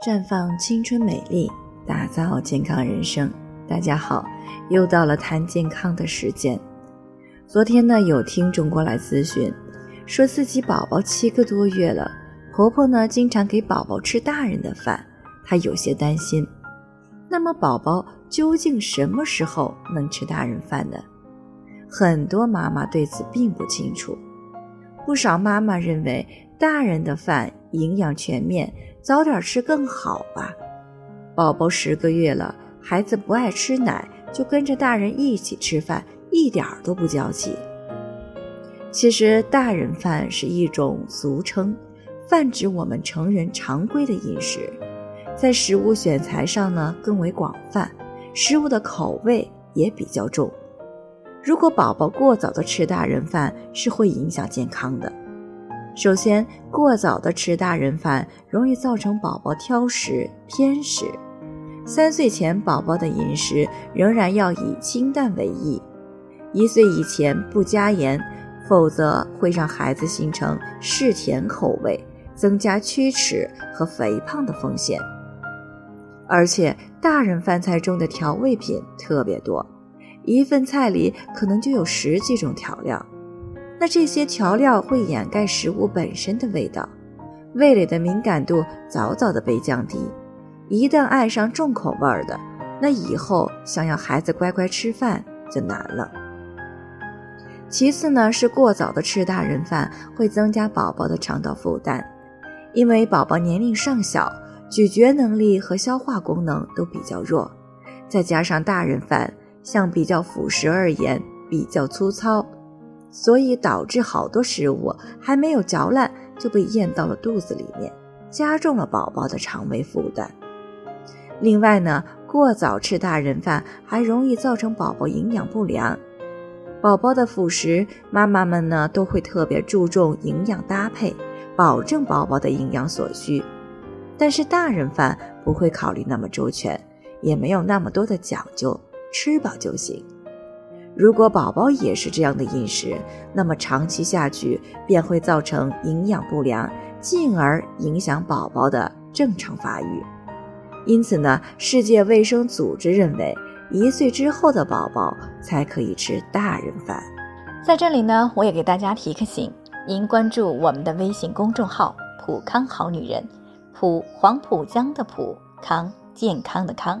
绽放青春美丽，打造健康人生。大家好，又到了谈健康的时间。昨天呢，有听众过来咨询，说自己宝宝七个多月了，婆婆呢经常给宝宝吃大人的饭，她有些担心。那么，宝宝究竟什么时候能吃大人饭呢？很多妈妈对此并不清楚。不少妈妈认为，大人的饭营养全面。早点吃更好吧。宝宝十个月了，孩子不爱吃奶，就跟着大人一起吃饭，一点都不娇气。其实，大人饭是一种俗称，泛指我们成人常规的饮食，在食物选材上呢更为广泛，食物的口味也比较重。如果宝宝过早的吃大人饭，是会影响健康的。首先，过早的吃大人饭容易造成宝宝挑食偏食。三岁前，宝宝的饮食仍然要以清淡为宜。一岁以前不加盐，否则会让孩子形成嗜甜口味，增加龋齿和肥胖的风险。而且，大人饭菜中的调味品特别多，一份菜里可能就有十几种调料。那这些调料会掩盖食物本身的味道，味蕾的敏感度早早的被降低。一旦爱上重口味儿的，那以后想要孩子乖乖吃饭就难了。其次呢，是过早的吃大人饭会增加宝宝的肠道负担，因为宝宝年龄尚小，咀嚼能力和消化功能都比较弱，再加上大人饭相比较辅食而言比较粗糙。所以导致好多食物还没有嚼烂就被咽到了肚子里面，加重了宝宝的肠胃负担。另外呢，过早吃大人饭还容易造成宝宝营养不良。宝宝的辅食，妈妈们呢都会特别注重营养搭配，保证宝宝的营养所需。但是大人饭不会考虑那么周全，也没有那么多的讲究，吃饱就行。如果宝宝也是这样的饮食，那么长期下去便会造成营养不良，进而影响宝宝的正常发育。因此呢，世界卫生组织认为，一岁之后的宝宝才可以吃大人饭。在这里呢，我也给大家提个醒：您关注我们的微信公众号“普康好女人”，普黄浦江的普康健康的康。